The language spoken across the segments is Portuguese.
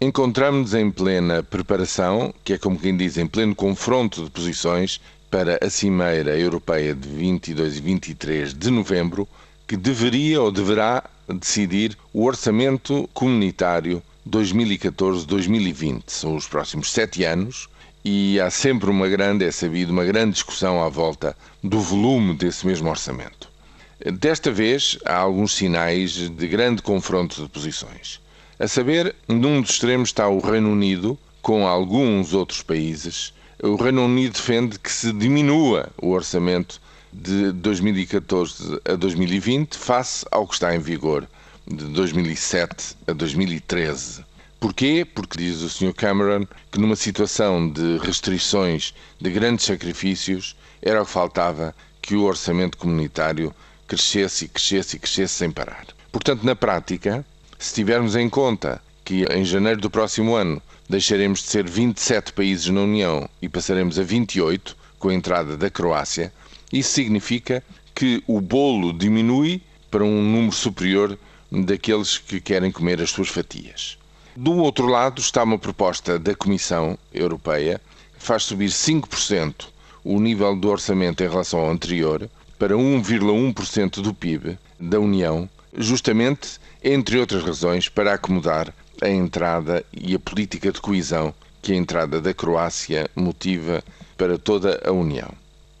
Encontramos-nos em plena preparação, que é como quem diz, em pleno confronto de posições para a Cimeira Europeia de 22 e 23 de novembro, que deveria ou deverá decidir o orçamento comunitário 2014-2020. São os próximos sete anos e há sempre uma grande, é sabido, uma grande discussão à volta do volume desse mesmo orçamento. Desta vez há alguns sinais de grande confronto de posições. A saber, num dos extremos está o Reino Unido, com alguns outros países. O Reino Unido defende que se diminua o orçamento de 2014 a 2020 face ao que está em vigor de 2007 a 2013. Porquê? Porque diz o Sr. Cameron que numa situação de restrições, de grandes sacrifícios, era o que faltava que o orçamento comunitário crescesse e crescesse e crescesse sem parar. Portanto, na prática, se tivermos em conta que em janeiro do próximo ano deixaremos de ser 27 países na União e passaremos a 28 com a entrada da Croácia, isso significa que o bolo diminui para um número superior daqueles que querem comer as suas fatias. Do outro lado está uma proposta da Comissão Europeia que faz subir 5% o nível do orçamento em relação ao anterior para 1,1% do PIB da União justamente, entre outras razões, para acomodar a entrada e a política de coesão que a entrada da Croácia motiva para toda a União.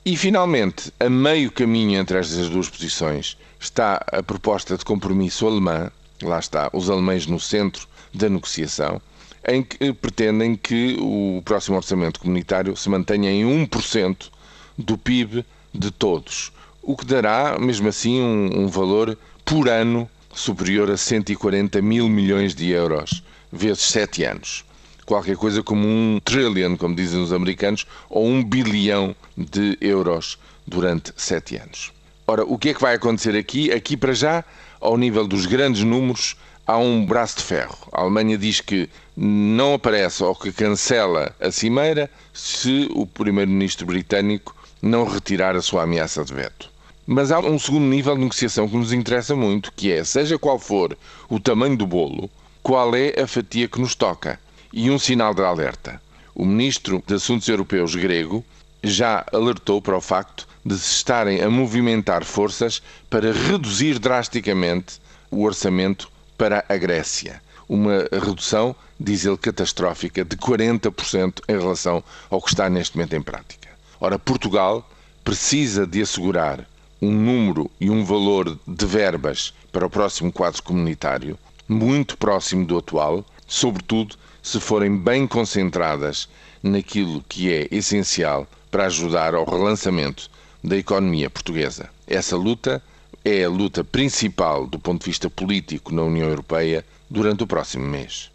E, finalmente, a meio caminho entre estas duas posições está a proposta de compromisso alemã, lá está, os alemães no centro da negociação, em que pretendem que o próximo orçamento comunitário se mantenha em 1% do PIB de todos, o que dará, mesmo assim, um, um valor por ano superior a 140 mil milhões de euros, vezes 7 anos. Qualquer coisa como um trillion, como dizem os americanos, ou um bilhão de euros durante 7 anos. Ora, o que é que vai acontecer aqui? Aqui, para já, ao nível dos grandes números, há um braço de ferro. A Alemanha diz que não aparece ou que cancela a cimeira se o primeiro-ministro britânico não retirar a sua ameaça de veto. Mas há um segundo nível de negociação que nos interessa muito, que é, seja qual for o tamanho do bolo, qual é a fatia que nos toca. E um sinal de alerta. O ministro de Assuntos Europeus grego já alertou para o facto de se estarem a movimentar forças para reduzir drasticamente o orçamento para a Grécia. Uma redução, diz ele, catastrófica de 40% em relação ao que está neste momento em prática. Ora, Portugal precisa de assegurar um número e um valor de verbas para o próximo quadro comunitário muito próximo do atual, sobretudo se forem bem concentradas naquilo que é essencial para ajudar ao relançamento da economia portuguesa. Essa luta é a luta principal do ponto de vista político na União Europeia durante o próximo mês.